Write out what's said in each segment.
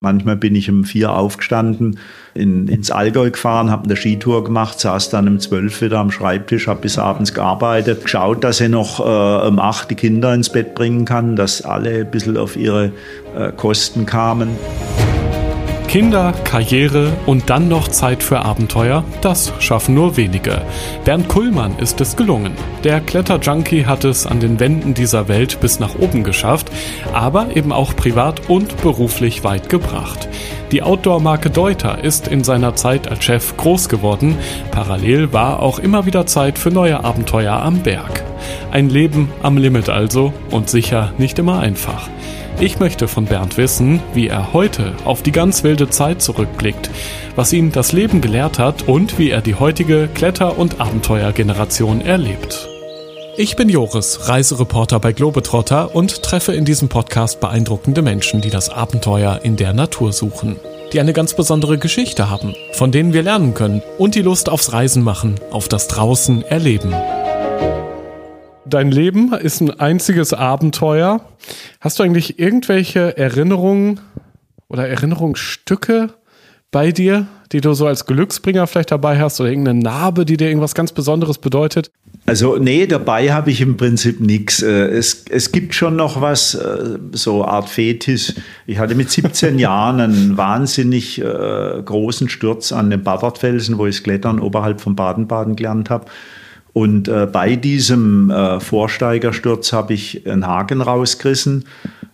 Manchmal bin ich um vier aufgestanden, in, ins Allgäu gefahren, habe eine Skitour gemacht, saß dann um zwölf wieder am Schreibtisch, habe bis abends gearbeitet, geschaut, dass ich noch äh, um acht die Kinder ins Bett bringen kann, dass alle ein bisschen auf ihre äh, Kosten kamen. Kinder, Karriere und dann noch Zeit für Abenteuer, das schaffen nur wenige. Bernd Kullmann ist es gelungen. Der Kletterjunkie hat es an den Wänden dieser Welt bis nach oben geschafft, aber eben auch privat und beruflich weit gebracht. Die Outdoor-Marke Deuter ist in seiner Zeit als Chef groß geworden. Parallel war auch immer wieder Zeit für neue Abenteuer am Berg. Ein Leben am Limit also und sicher nicht immer einfach. Ich möchte von Bernd wissen, wie er heute auf die ganz wilde Zeit zurückblickt, was ihn das Leben gelehrt hat und wie er die heutige Kletter- und Abenteuergeneration erlebt. Ich bin Joris, Reisereporter bei Globetrotter und treffe in diesem Podcast beeindruckende Menschen, die das Abenteuer in der Natur suchen, die eine ganz besondere Geschichte haben, von denen wir lernen können und die Lust aufs Reisen machen, auf das Draußen erleben. Dein Leben ist ein einziges Abenteuer. Hast du eigentlich irgendwelche Erinnerungen oder Erinnerungsstücke bei dir, die du so als Glücksbringer vielleicht dabei hast oder irgendeine Narbe, die dir irgendwas ganz Besonderes bedeutet? Also nee, dabei habe ich im Prinzip nichts. Äh, es, es gibt schon noch was, äh, so Art Fetisch. Ich hatte mit 17 Jahren einen wahnsinnig äh, großen Sturz an den Badertfelsen, wo ich Klettern oberhalb von Baden-Baden gelernt habe. Und äh, bei diesem äh, Vorsteigersturz habe ich einen Haken rausgerissen,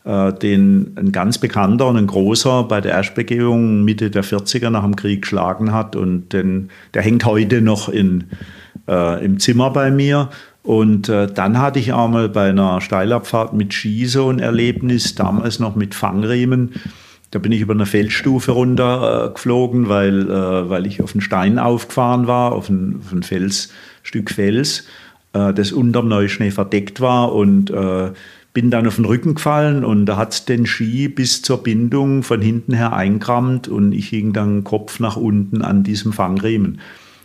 äh, den ein ganz bekannter und ein großer bei der Erstbegehung Mitte der 40er nach dem Krieg geschlagen hat. Und den, der hängt heute noch in, äh, im Zimmer bei mir. Und äh, dann hatte ich auch mal bei einer Steilabfahrt mit Ski so ein Erlebnis, damals noch mit Fangriemen. Da bin ich über eine Felsstufe runtergeflogen, weil, äh, weil ich auf einen Stein aufgefahren war, auf einen, auf einen Felsstück Fels, äh, das unterm Neuschnee verdeckt war und äh, bin dann auf den Rücken gefallen und da hat den Ski bis zur Bindung von hinten her eingerammt und ich hing dann Kopf nach unten an diesem Fangriemen.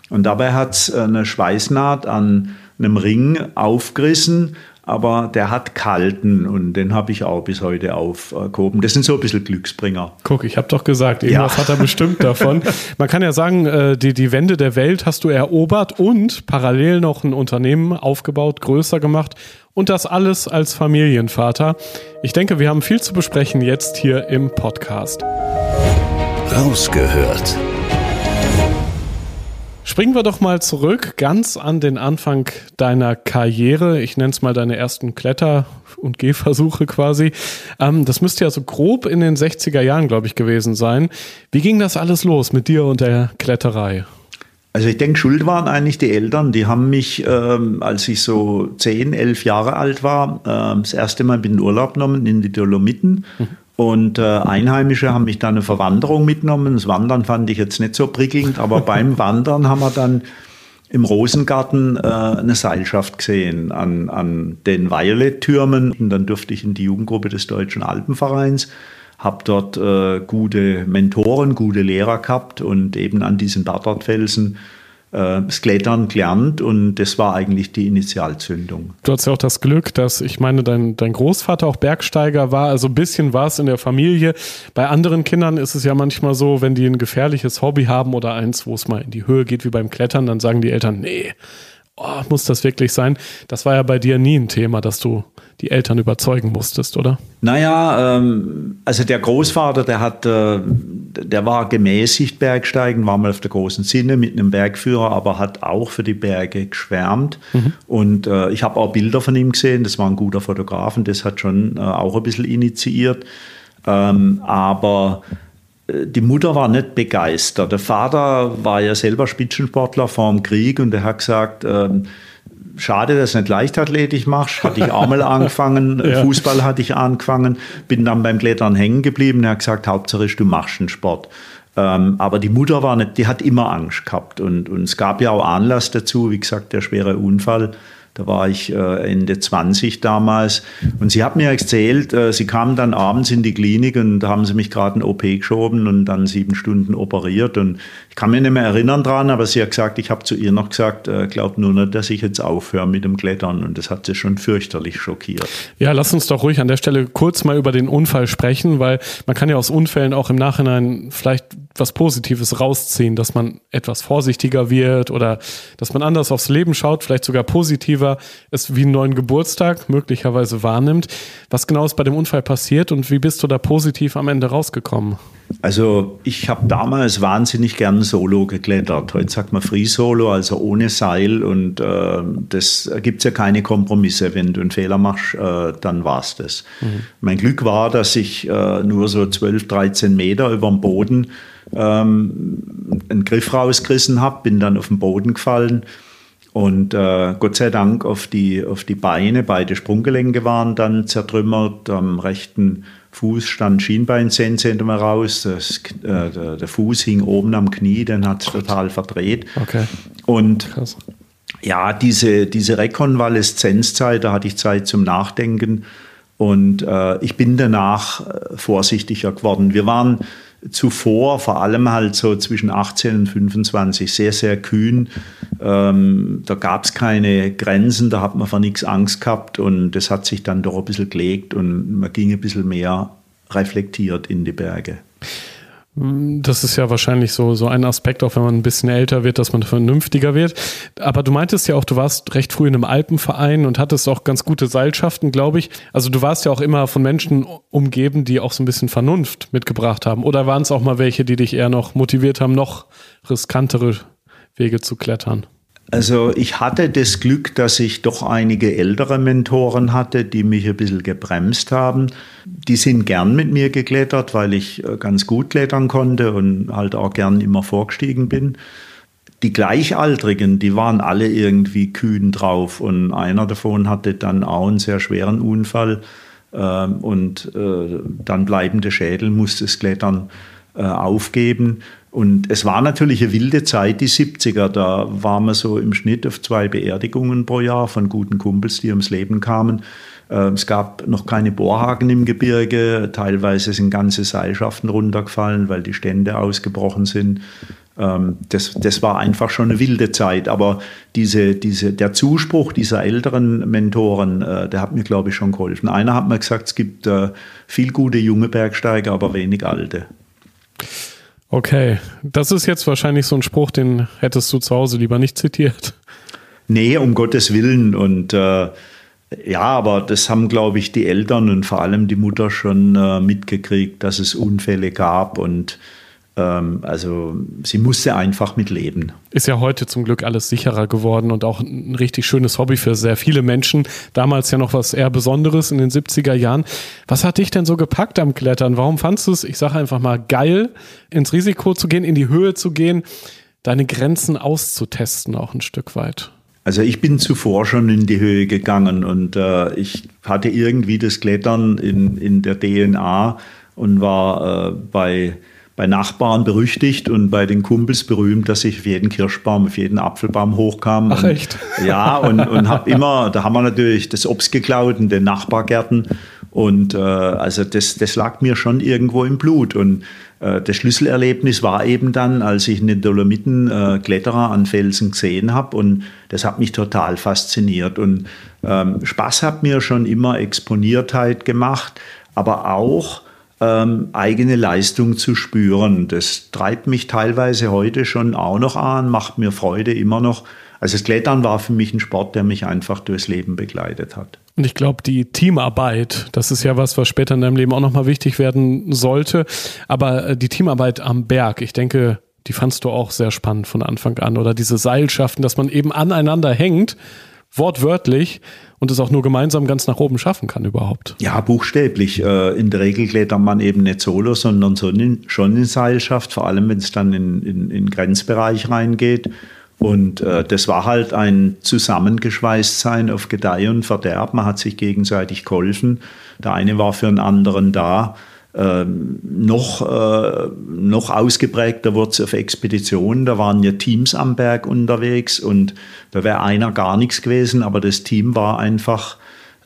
Und dabei hat es eine Schweißnaht an einem Ring aufgerissen aber der hat kalten und den habe ich auch bis heute aufgehoben. Das sind so ein bisschen Glücksbringer. Guck, ich habe doch gesagt, irgendwas ja. hat er bestimmt davon. Man kann ja sagen, äh, die, die Wände der Welt hast du erobert und parallel noch ein Unternehmen aufgebaut, größer gemacht und das alles als Familienvater. Ich denke, wir haben viel zu besprechen jetzt hier im Podcast. Rausgehört Springen wir doch mal zurück, ganz an den Anfang deiner Karriere. Ich nenne es mal deine ersten Kletter- und Gehversuche quasi. Ähm, das müsste ja so grob in den 60er Jahren, glaube ich, gewesen sein. Wie ging das alles los mit dir und der Kletterei? Also ich denke, schuld waren eigentlich die Eltern. Die haben mich, ähm, als ich so 10, 11 Jahre alt war, äh, das erste Mal in den Urlaub genommen in die Dolomiten. Mhm. Und äh, Einheimische haben mich dann eine Verwanderung mitgenommen. Das Wandern fand ich jetzt nicht so prickelnd, aber beim Wandern haben wir dann im Rosengarten äh, eine Seilschaft gesehen an, an den Violet-Türmen. Und dann durfte ich in die Jugendgruppe des Deutschen Alpenvereins, habe dort äh, gute Mentoren, gute Lehrer gehabt und eben an diesen Bartardfelsen äh, das Klettern gelernt und das war eigentlich die Initialzündung. Du hast ja auch das Glück, dass ich meine, dein, dein Großvater auch Bergsteiger war, also ein bisschen war es in der Familie. Bei anderen Kindern ist es ja manchmal so, wenn die ein gefährliches Hobby haben oder eins, wo es mal in die Höhe geht wie beim Klettern, dann sagen die Eltern, nee, oh, muss das wirklich sein? Das war ja bei dir nie ein Thema, dass du die Eltern überzeugen musstest, oder? Naja, ähm, also der Großvater, der hat, äh, der war gemäßigt Bergsteigen, war mal auf der großen Sinne mit einem Bergführer, aber hat auch für die Berge geschwärmt. Mhm. Und äh, ich habe auch Bilder von ihm gesehen, das war ein guter Fotograf und das hat schon äh, auch ein bisschen initiiert. Ähm, aber die Mutter war nicht begeistert. Der Vater war ja selber Spitzensportler vor dem Krieg und er hat gesagt, ähm, schade, dass du nicht Leichtathletik machst. Hatte ich auch mal angefangen. ja. Fußball hatte ich angefangen. Bin dann beim Klettern hängen geblieben. Er hat gesagt, Hauptsache du machst einen Sport. Ähm, aber die Mutter war nicht, die hat immer Angst gehabt. Und, und es gab ja auch Anlass dazu, wie gesagt, der schwere Unfall da war ich äh, Ende 20 damals. Und sie hat mir erzählt, äh, sie kam dann abends in die Klinik und da haben sie mich gerade in OP geschoben und dann sieben Stunden operiert. Und ich kann mich nicht mehr erinnern dran, aber sie hat gesagt, ich habe zu ihr noch gesagt, äh, glaubt nur nicht, dass ich jetzt aufhöre mit dem Klettern. Und das hat sie schon fürchterlich schockiert. Ja, lass uns doch ruhig an der Stelle kurz mal über den Unfall sprechen, weil man kann ja aus Unfällen auch im Nachhinein vielleicht was Positives rausziehen, dass man etwas vorsichtiger wird oder dass man anders aufs Leben schaut, vielleicht sogar positiver es wie einen neuen Geburtstag möglicherweise wahrnimmt. Was genau ist bei dem Unfall passiert und wie bist du da positiv am Ende rausgekommen? Also ich habe damals wahnsinnig gern Solo geklettert. Heute sagt man Free Solo, also ohne Seil und äh, das gibt es ja keine Kompromisse. Wenn du einen Fehler machst, äh, dann war es das. Mhm. Mein Glück war, dass ich äh, nur so 12, 13 Meter über dem Boden ähm, einen Griff rausgerissen habe, bin dann auf den Boden gefallen und äh, Gott sei Dank auf die, auf die Beine, beide Sprunggelenke waren dann zertrümmert, am rechten Fuß stand Schienbein 10 cm raus, das, äh, der, der, Fuß hing oben am Knie, den hat es total verdreht. Okay. Und Krass. ja, diese, diese Rekonvaleszenzzeit, da hatte ich Zeit zum Nachdenken und äh, ich bin danach äh, vorsichtiger geworden. Wir waren zuvor, vor allem halt so zwischen 18 und 25, sehr, sehr kühn. Ähm, da gab es keine Grenzen, da hat man vor nichts Angst gehabt und das hat sich dann doch ein bisschen gelegt und man ging ein bisschen mehr reflektiert in die Berge. Das ist ja wahrscheinlich so, so ein Aspekt, auch wenn man ein bisschen älter wird, dass man vernünftiger wird. Aber du meintest ja auch, du warst recht früh in einem Alpenverein und hattest auch ganz gute Seilschaften, glaube ich. Also du warst ja auch immer von Menschen umgeben, die auch so ein bisschen Vernunft mitgebracht haben. Oder waren es auch mal welche, die dich eher noch motiviert haben, noch riskantere Wege zu klettern? Also ich hatte das Glück, dass ich doch einige ältere Mentoren hatte, die mich ein bisschen gebremst haben. Die sind gern mit mir geklettert, weil ich äh, ganz gut klettern konnte und halt auch gern immer vorgestiegen bin. Die Gleichaltrigen, die waren alle irgendwie kühn drauf und einer davon hatte dann auch einen sehr schweren Unfall ähm, und äh, dann bleibende Schädel musste das Klettern äh, aufgeben. Und es war natürlich eine wilde Zeit, die 70er. Da waren wir so im Schnitt auf zwei Beerdigungen pro Jahr von guten Kumpels, die ums Leben kamen. Ähm, es gab noch keine Bohrhaken im Gebirge. Teilweise sind ganze Seilschaften runtergefallen, weil die Stände ausgebrochen sind. Ähm, das, das war einfach schon eine wilde Zeit. Aber diese, diese, der Zuspruch dieser älteren Mentoren, äh, der hat mir, glaube ich, schon geholfen. Einer hat mir gesagt, es gibt äh, viel gute junge Bergsteiger, aber wenig alte. Okay, das ist jetzt wahrscheinlich so ein Spruch, den hättest du zu Hause lieber nicht zitiert. Nee, um Gottes Willen. Und äh, ja, aber das haben, glaube ich, die Eltern und vor allem die Mutter schon äh, mitgekriegt, dass es Unfälle gab und also sie musste einfach mit leben. Ist ja heute zum Glück alles sicherer geworden und auch ein richtig schönes Hobby für sehr viele Menschen. Damals ja noch was eher Besonderes in den 70er Jahren. Was hat dich denn so gepackt am Klettern? Warum fandest du es, ich sage einfach mal, geil, ins Risiko zu gehen, in die Höhe zu gehen, deine Grenzen auszutesten auch ein Stück weit? Also ich bin zuvor schon in die Höhe gegangen und äh, ich hatte irgendwie das Klettern in, in der DNA und war äh, bei bei Nachbarn berüchtigt und bei den Kumpels berühmt, dass ich auf jeden Kirschbaum, auf jeden Apfelbaum hochkam. Ach echt? ja, und, und habe immer, da haben wir natürlich das Obst geklaut in den Nachbargärten. Und äh, also das, das lag mir schon irgendwo im Blut. Und äh, das Schlüsselerlebnis war eben dann, als ich in den Dolomiten äh, Kletterer an Felsen gesehen habe. Und das hat mich total fasziniert. Und ähm, Spaß hat mir schon immer Exponiertheit gemacht, aber auch ähm, eigene Leistung zu spüren. Das treibt mich teilweise heute schon auch noch an, macht mir Freude immer noch. Also das Klettern war für mich ein Sport, der mich einfach durchs Leben begleitet hat. Und ich glaube, die Teamarbeit, das ist ja was, was später in deinem Leben auch nochmal wichtig werden sollte. Aber äh, die Teamarbeit am Berg, ich denke, die fandst du auch sehr spannend von Anfang an. Oder diese Seilschaften, dass man eben aneinander hängt, wortwörtlich, und es auch nur gemeinsam ganz nach oben schaffen kann überhaupt. Ja, buchstäblich. Äh, in der Regel klettert man eben nicht solo, sondern schon in Seilschaft, vor allem wenn es dann in, in, in Grenzbereich reingeht. Und äh, das war halt ein Zusammengeschweißtsein auf Gedeih und Verderb. Man hat sich gegenseitig geholfen. Der eine war für den anderen da. Ähm, noch, äh, noch ausgeprägter wurde es auf Expeditionen. Da waren ja Teams am Berg unterwegs und da wäre einer gar nichts gewesen, aber das Team war einfach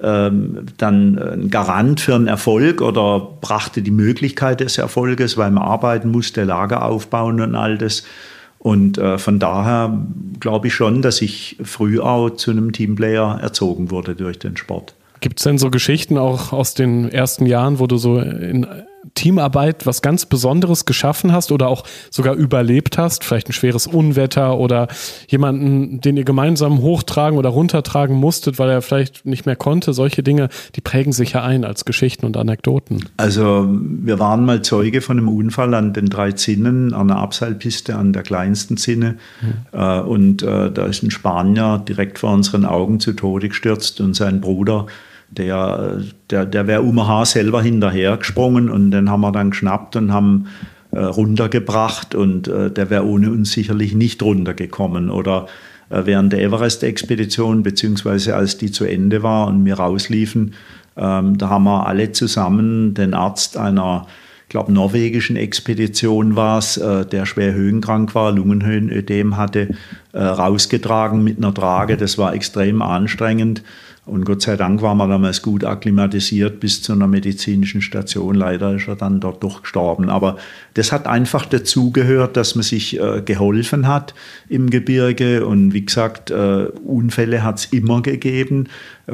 ähm, dann ein Garant für einen Erfolg oder brachte die Möglichkeit des Erfolges, weil man arbeiten musste, Lager aufbauen und all das. Und äh, von daher glaube ich schon, dass ich früh auch zu einem Teamplayer erzogen wurde durch den Sport. Gibt es denn so Geschichten auch aus den ersten Jahren, wo du so in Teamarbeit was ganz Besonderes geschaffen hast oder auch sogar überlebt hast? Vielleicht ein schweres Unwetter oder jemanden, den ihr gemeinsam hochtragen oder runtertragen musstet, weil er vielleicht nicht mehr konnte. Solche Dinge, die prägen sich ja ein als Geschichten und Anekdoten. Also wir waren mal Zeuge von einem Unfall an den drei Zinnen, an der Abseilpiste, an der kleinsten Zinne. Mhm. und äh, da ist ein Spanier direkt vor unseren Augen zu Tode gestürzt und sein Bruder der, der, der wäre UMH selber hinterher gesprungen und den haben wir dann geschnappt und haben äh, runtergebracht und äh, der wäre ohne uns sicherlich nicht runtergekommen. Oder äh, während der Everest-Expedition, beziehungsweise als die zu Ende war und wir rausliefen, ähm, da haben wir alle zusammen den Arzt einer, ich glaube, norwegischen Expedition war es, äh, der schwer höhenkrank war, Lungenhöhenödem hatte, äh, rausgetragen mit einer Trage. Das war extrem anstrengend. Und Gott sei Dank war man damals gut akklimatisiert bis zu einer medizinischen Station. Leider ist er dann dort doch gestorben. Aber das hat einfach dazugehört, dass man sich äh, geholfen hat im Gebirge. Und wie gesagt, äh, Unfälle hat es immer gegeben.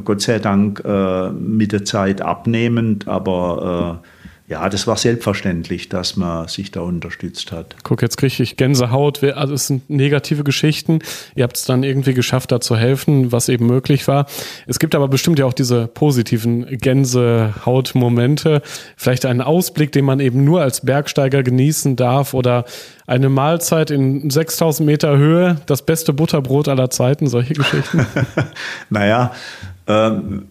Gott sei Dank äh, mit der Zeit abnehmend. Aber äh, ja, das war selbstverständlich, dass man sich da unterstützt hat. Guck, jetzt kriege ich Gänsehaut. Also es sind negative Geschichten. Ihr habt es dann irgendwie geschafft, da zu helfen, was eben möglich war. Es gibt aber bestimmt ja auch diese positiven Gänsehaut-Momente. Vielleicht einen Ausblick, den man eben nur als Bergsteiger genießen darf oder eine Mahlzeit in 6000 Meter Höhe, das beste Butterbrot aller Zeiten, solche Geschichten. naja, ähm,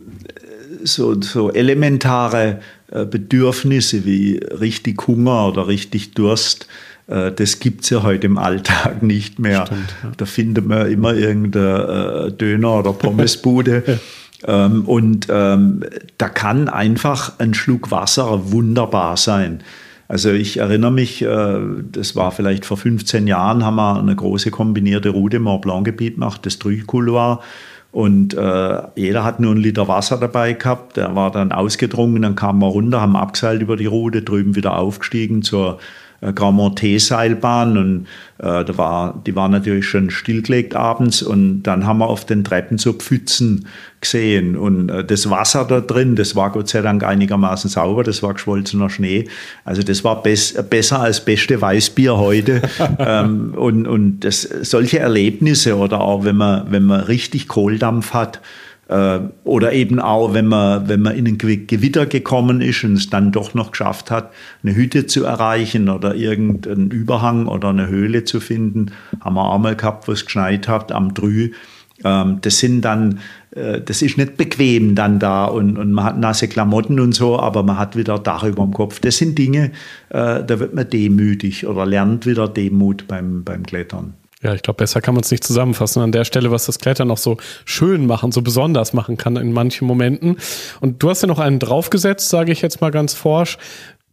so, so elementare Bedürfnisse wie richtig Hunger oder richtig Durst, äh, das gibt es ja heute im Alltag nicht mehr. Stimmt, ja. Da findet man immer irgendeine äh, Döner- oder Pommesbude. ähm, und ähm, da kann einfach ein Schluck Wasser wunderbar sein. Also ich erinnere mich, das war vielleicht vor 15 Jahren, haben wir eine große kombinierte Route Mont Blanc Gebiet gemacht, das Trüch-Couloir. Und äh, jeder hat nur einen Liter Wasser dabei gehabt. Der war dann ausgedrungen, dann kamen wir runter, haben abgeseilt über die Route, drüben wieder aufgestiegen zur äh, Grand Monté-Seilbahn und äh, da war, die war natürlich schon stillgelegt abends und dann haben wir auf den Treppen so Pfützen gesehen. Und äh, das Wasser da drin, das war Gott sei Dank einigermaßen sauber, das war geschwolzener Schnee, also das war bes besser als beste Weißbier heute. Ähm, und, und das, solche Erlebnisse oder auch wenn man, wenn man richtig Kohldampf hat, äh, oder eben auch, wenn man, wenn man in ein Gewitter gekommen ist und es dann doch noch geschafft hat, eine Hütte zu erreichen oder irgendeinen Überhang oder eine Höhle zu finden, haben wir auch mal gehabt, wo es geschneit hat am Drü. Ähm, das sind dann, äh, das ist nicht bequem dann da und, und man hat nasse Klamotten und so, aber man hat wieder Dach über dem Kopf. Das sind Dinge, äh, da wird man demütig oder lernt wieder Demut beim, beim Klettern. Ja, ich glaube, besser kann man es nicht zusammenfassen an der Stelle, was das Klettern noch so schön machen, so besonders machen kann in manchen Momenten. Und du hast ja noch einen draufgesetzt, sage ich jetzt mal ganz forsch.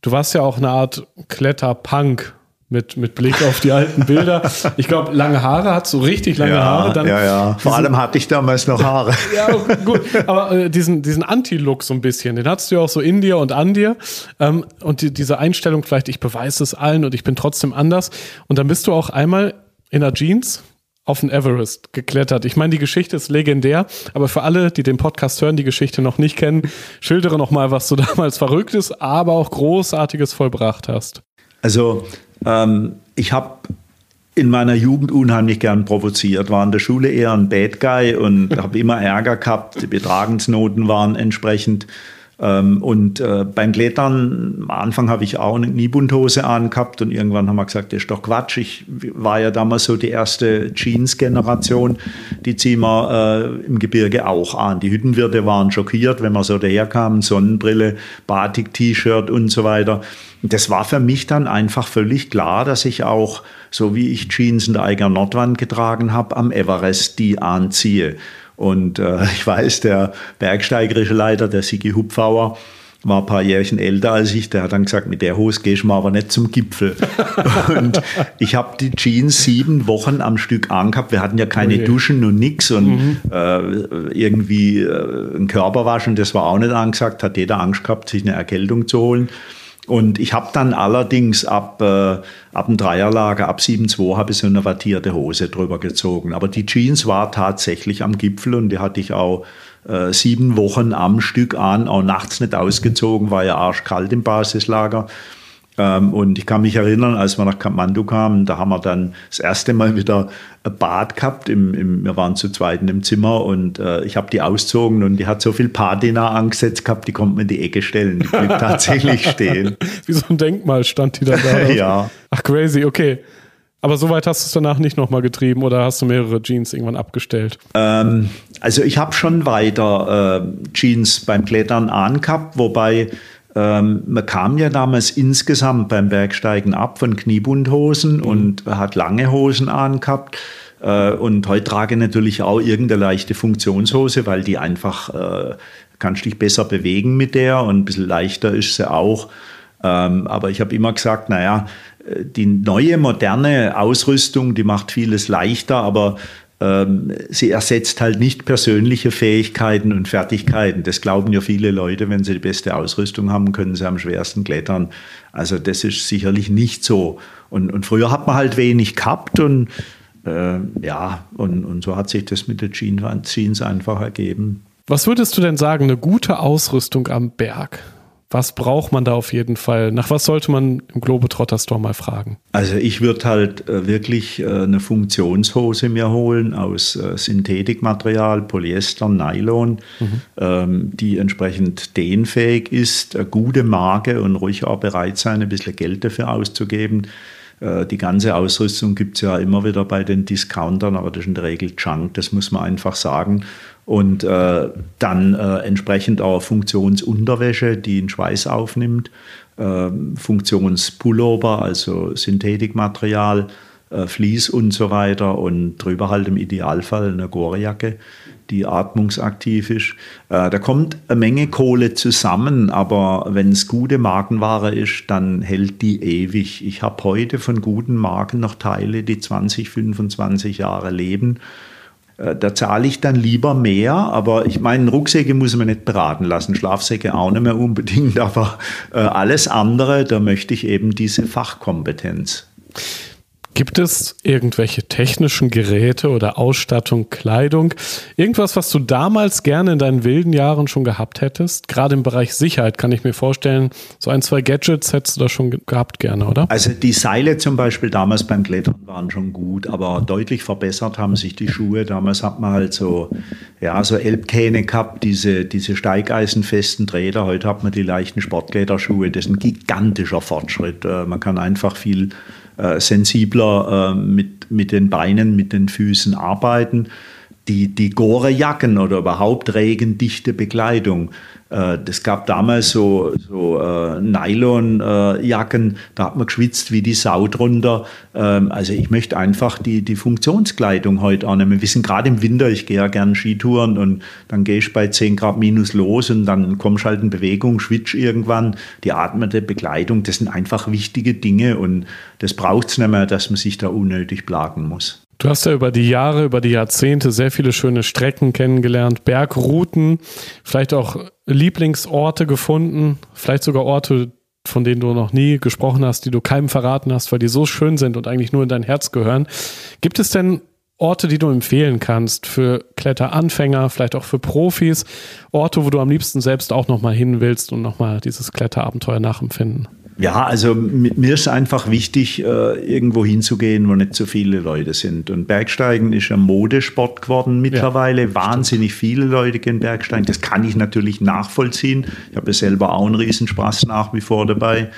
Du warst ja auch eine Art Kletterpunk mit, mit Blick auf die alten Bilder. Ich glaube, lange Haare hat so richtig lange ja, Haare. Dann ja, ja. Vor allem hatte ich damals noch Haare. ja, gut. Aber äh, diesen, diesen Anti-Look so ein bisschen, den hattest du ja auch so in dir und an dir. Ähm, und die, diese Einstellung vielleicht, ich beweise es allen und ich bin trotzdem anders. Und dann bist du auch einmal in der Jeans auf den Everest geklettert. Ich meine, die Geschichte ist legendär, aber für alle, die den Podcast hören, die Geschichte noch nicht kennen, schildere noch mal, was du damals Verrücktes, aber auch Großartiges vollbracht hast. Also ähm, ich habe in meiner Jugend unheimlich gern provoziert, war in der Schule eher ein Bad Guy und habe immer Ärger gehabt. Die Betragensnoten waren entsprechend und äh, beim Klettern, am Anfang habe ich auch eine Kniebundhose angehabt und irgendwann haben wir gesagt, das ist doch Quatsch. Ich war ja damals so die erste Jeans-Generation, die ziehen wir äh, im Gebirge auch an. Die Hüttenwirte waren schockiert, wenn wir so daherkamen, Sonnenbrille, Batik-T-Shirt und so weiter. Das war für mich dann einfach völlig klar, dass ich auch, so wie ich Jeans in der Eiger Nordwand getragen habe, am Everest die anziehe. Und äh, ich weiß, der bergsteigerische Leiter, der Sigi Hupfauer, war ein paar Jährchen älter als ich, der hat dann gesagt, mit der Hose gehst du mal aber nicht zum Gipfel. und ich habe die Jeans sieben Wochen am Stück angehabt. Wir hatten ja keine okay. Duschen und nix und mhm. äh, irgendwie äh, ein Körperwaschen, das war auch nicht angesagt, hat jeder Angst gehabt, sich eine Erkältung zu holen. Und ich habe dann allerdings ab, äh, ab dem Dreierlager, ab 7,2 habe ich so eine wattierte Hose drüber gezogen. Aber die Jeans war tatsächlich am Gipfel und die hatte ich auch äh, sieben Wochen am Stück an, auch nachts nicht ausgezogen, war ja arschkalt im Basislager. Ähm, und ich kann mich erinnern, als wir nach Kathmandu kamen, da haben wir dann das erste Mal wieder ein Bad gehabt. Im, im, wir waren zu zweit im Zimmer und äh, ich habe die auszogen und die hat so viel Patina angesetzt gehabt, die konnte man in die Ecke stellen. Die blieb tatsächlich stehen. Wie so ein Denkmal stand die da. da ja. Ach, crazy, okay. Aber soweit hast du es danach nicht nochmal getrieben oder hast du mehrere Jeans irgendwann abgestellt? Ähm, also ich habe schon weiter äh, Jeans beim Klettern angehabt, wobei ähm, man kam ja damals insgesamt beim Bergsteigen ab von Kniebundhosen mhm. und hat lange Hosen angehabt. Äh, und heute trage ich natürlich auch irgendeine leichte Funktionshose, weil die einfach, äh, kannst dich besser bewegen mit der und ein bisschen leichter ist sie auch. Ähm, aber ich habe immer gesagt, naja, äh, die neue moderne Ausrüstung, die macht vieles leichter, aber sie ersetzt halt nicht persönliche Fähigkeiten und Fertigkeiten. Das glauben ja viele Leute, wenn sie die beste Ausrüstung haben, können sie am schwersten klettern. Also das ist sicherlich nicht so. Und, und früher hat man halt wenig gehabt und äh, ja, und, und so hat sich das mit den Jeans einfach ergeben. Was würdest du denn sagen, eine gute Ausrüstung am Berg? Was braucht man da auf jeden Fall? Nach was sollte man im Globetrotter Store mal fragen? Also ich würde halt äh, wirklich äh, eine Funktionshose mir holen aus äh, Synthetikmaterial, Polyester, Nylon, mhm. ähm, die entsprechend dehnfähig ist, eine gute Marke und ruhig auch bereit sein, ein bisschen Geld dafür auszugeben. Die ganze Ausrüstung gibt es ja immer wieder bei den Discountern, aber das ist in der Regel Junk, das muss man einfach sagen und äh, dann äh, entsprechend auch Funktionsunterwäsche, die den Schweiß aufnimmt, äh, Funktionspullover, also Synthetikmaterial, äh, Vlies und so weiter und drüber halt im Idealfall eine Gorejacke, die atmungsaktiv ist. Äh, da kommt eine Menge Kohle zusammen, aber wenn es gute Markenware ist, dann hält die ewig. Ich habe heute von guten Marken noch Teile, die 20, 25 Jahre leben da zahle ich dann lieber mehr, aber ich meine, Rucksäcke muss man nicht beraten lassen, Schlafsäcke auch nicht mehr unbedingt, aber äh, alles andere, da möchte ich eben diese Fachkompetenz. Gibt es irgendwelche technischen Geräte oder Ausstattung, Kleidung, irgendwas, was du damals gerne in deinen wilden Jahren schon gehabt hättest? Gerade im Bereich Sicherheit kann ich mir vorstellen, so ein, zwei Gadgets hättest du da schon gehabt gerne, oder? Also die Seile zum Beispiel damals beim Klettern waren schon gut, aber deutlich verbessert haben sich die Schuhe. Damals hat man halt so, ja, so Elbkähne gehabt, diese, diese steigeisenfesten Träder. Heute hat man die leichten Sportkletterschuhe. Das ist ein gigantischer Fortschritt. Äh, man kann einfach viel sensibler äh, mit, mit den Beinen, mit den Füßen arbeiten. Die, die Gore-Jacken oder überhaupt regendichte Bekleidung äh, das gab damals so, so äh, Nylonjacken, äh, da hat man geschwitzt wie die Sau drunter. Ähm, also ich möchte einfach die, die Funktionskleidung heute annehmen. Wir sind gerade im Winter, ich gehe ja gern Skitouren und dann gehe ich bei 10 Grad minus los und dann kommst halt in Bewegung, schwitsch irgendwann. Die atmende Bekleidung, das sind einfach wichtige Dinge und das braucht es nicht mehr, dass man sich da unnötig plagen muss. Du hast ja über die Jahre, über die Jahrzehnte sehr viele schöne Strecken kennengelernt, Bergrouten, vielleicht auch Lieblingsorte gefunden, vielleicht sogar Orte, von denen du noch nie gesprochen hast, die du keinem verraten hast, weil die so schön sind und eigentlich nur in dein Herz gehören. Gibt es denn Orte, die du empfehlen kannst für Kletteranfänger, vielleicht auch für Profis? Orte, wo du am liebsten selbst auch nochmal hin willst und nochmal dieses Kletterabenteuer nachempfinden? Ja, also mir ist einfach wichtig, äh, irgendwo hinzugehen, wo nicht so viele Leute sind. Und Bergsteigen ist ein Modesport geworden mittlerweile. Ja, Wahnsinnig viele Leute gehen Bergsteigen. Das kann ich natürlich nachvollziehen. Ich habe selber auch einen Riesenspaß nach wie vor dabei.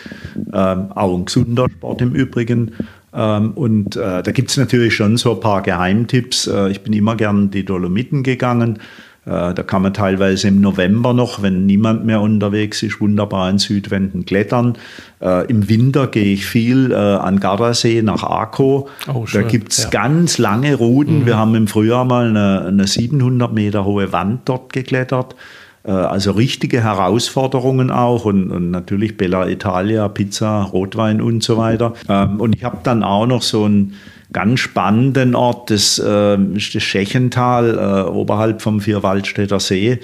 Ähm, auch ein gesunder Sport im Übrigen. Ähm, und äh, da gibt es natürlich schon so ein paar Geheimtipps. Äh, ich bin immer gern die Dolomiten gegangen. Äh, da kann man teilweise im November noch, wenn niemand mehr unterwegs ist, wunderbar in Südwänden klettern. Äh, Im Winter gehe ich viel äh, an Gardasee nach Arco. Oh, da gibt es ja. ganz lange Routen. Mhm. Wir haben im Frühjahr mal eine, eine 700 Meter hohe Wand dort geklettert. Äh, also richtige Herausforderungen auch und, und, natürlich Bella Italia, Pizza, Rotwein und so weiter. Ähm, und ich habe dann auch noch so ein ganz spannenden Ort, das äh, ist das Schächental äh, oberhalb vom Vierwaldstätter See.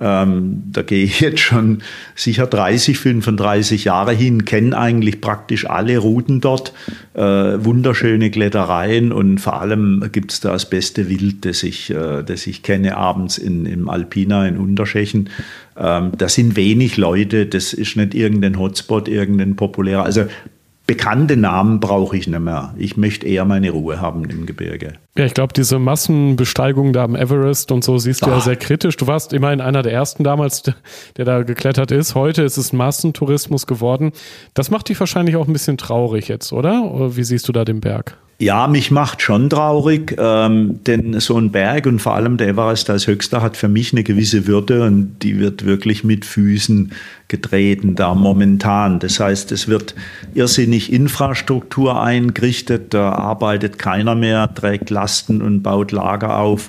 Ähm, da gehe ich jetzt schon sicher 30, 35 Jahre hin, kenne eigentlich praktisch alle Routen dort, äh, wunderschöne Klettereien und vor allem gibt es da das beste Wild, das ich, äh, das ich kenne abends in, im Alpina in Unterschechen. Ähm, da sind wenig Leute, das ist nicht irgendein Hotspot, irgendein populärer. Also bekannte Namen brauche ich nicht mehr. Ich möchte eher meine Ruhe haben im Gebirge. Ja, ich glaube, diese Massenbesteigung da am Everest und so siehst du Ach. ja sehr kritisch. Du warst immerhin einer der ersten damals, der da geklettert ist. Heute ist es Massentourismus geworden. Das macht dich wahrscheinlich auch ein bisschen traurig jetzt, oder? oder wie siehst du da den Berg? Ja, mich macht schon traurig, ähm, denn so ein Berg und vor allem der Everest als höchster hat für mich eine gewisse Würde und die wird wirklich mit Füßen getreten da momentan. Das heißt, es wird irrsinnig Infrastruktur eingerichtet, da arbeitet keiner mehr, trägt Lasten und baut Lager auf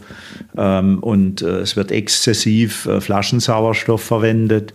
und äh, es wird exzessiv äh, Flaschensauerstoff verwendet.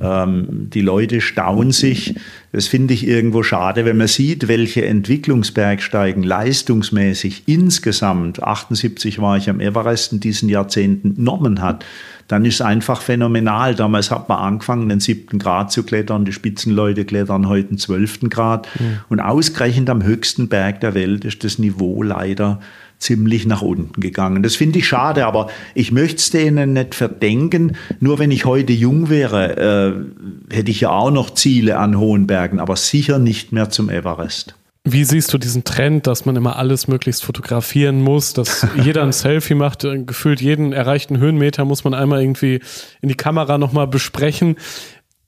Ähm, die Leute staunen sich. Das finde ich irgendwo schade, wenn man sieht, welche Entwicklungsbergsteigen leistungsmäßig insgesamt, 78 war ich am Everest in diesen Jahrzehnten, genommen hat dann ist es einfach phänomenal. Damals hat man angefangen, den siebten Grad zu klettern, die Spitzenleute klettern heute den zwölften Grad. Mhm. Und ausgerechnet am höchsten Berg der Welt ist das Niveau leider ziemlich nach unten gegangen. Das finde ich schade, aber ich möchte es denen nicht verdenken. Nur wenn ich heute jung wäre, äh, hätte ich ja auch noch Ziele an hohen Bergen, aber sicher nicht mehr zum Everest. Wie siehst du diesen Trend, dass man immer alles möglichst fotografieren muss, dass jeder ein Selfie macht, äh, gefühlt jeden erreichten Höhenmeter muss man einmal irgendwie in die Kamera nochmal besprechen.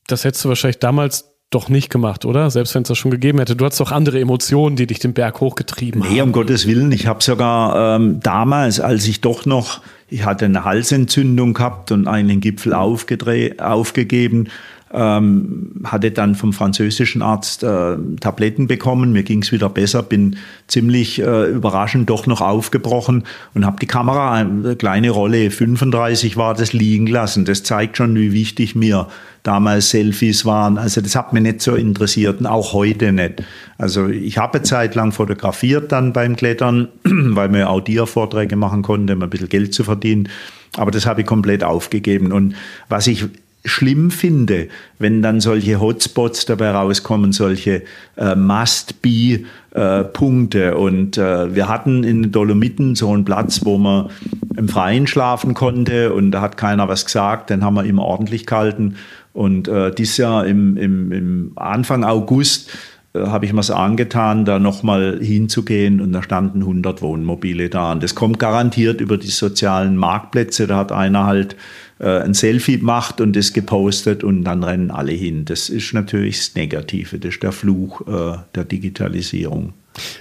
Das hättest du wahrscheinlich damals doch nicht gemacht, oder? Selbst wenn es das schon gegeben hätte. Du hattest doch andere Emotionen, die dich den Berg hochgetrieben nee, haben. Nee, um Gottes Willen. Ich habe sogar ähm, damals, als ich doch noch, ich hatte eine Halsentzündung gehabt und einen Gipfel aufgegeben, ähm, hatte dann vom französischen Arzt äh, Tabletten bekommen. Mir ging es wieder besser, bin ziemlich äh, überraschend doch noch aufgebrochen und habe die Kamera, eine kleine Rolle, 35 war das liegen lassen. Das zeigt schon, wie wichtig mir damals Selfies waren. Also das hat mich nicht so interessiert und auch heute nicht. Also ich habe eine Zeit lang fotografiert dann beim Klettern, weil man auch Dia-Vorträge machen konnte, um ein bisschen Geld zu verdienen. Aber das habe ich komplett aufgegeben. Und was ich schlimm finde, wenn dann solche Hotspots dabei rauskommen, solche äh, Must-Be-Punkte. Äh, und äh, wir hatten in den Dolomiten so einen Platz, wo man im Freien schlafen konnte und da hat keiner was gesagt, den haben wir immer ordentlich gehalten. Und äh, dieses Jahr im, im, im Anfang August äh, habe ich mir es angetan, da nochmal hinzugehen und da standen 100 Wohnmobile da. Und das kommt garantiert über die sozialen Marktplätze. Da hat einer halt ein Selfie macht und das gepostet und dann rennen alle hin. Das ist natürlich das Negative, das ist der Fluch äh, der Digitalisierung.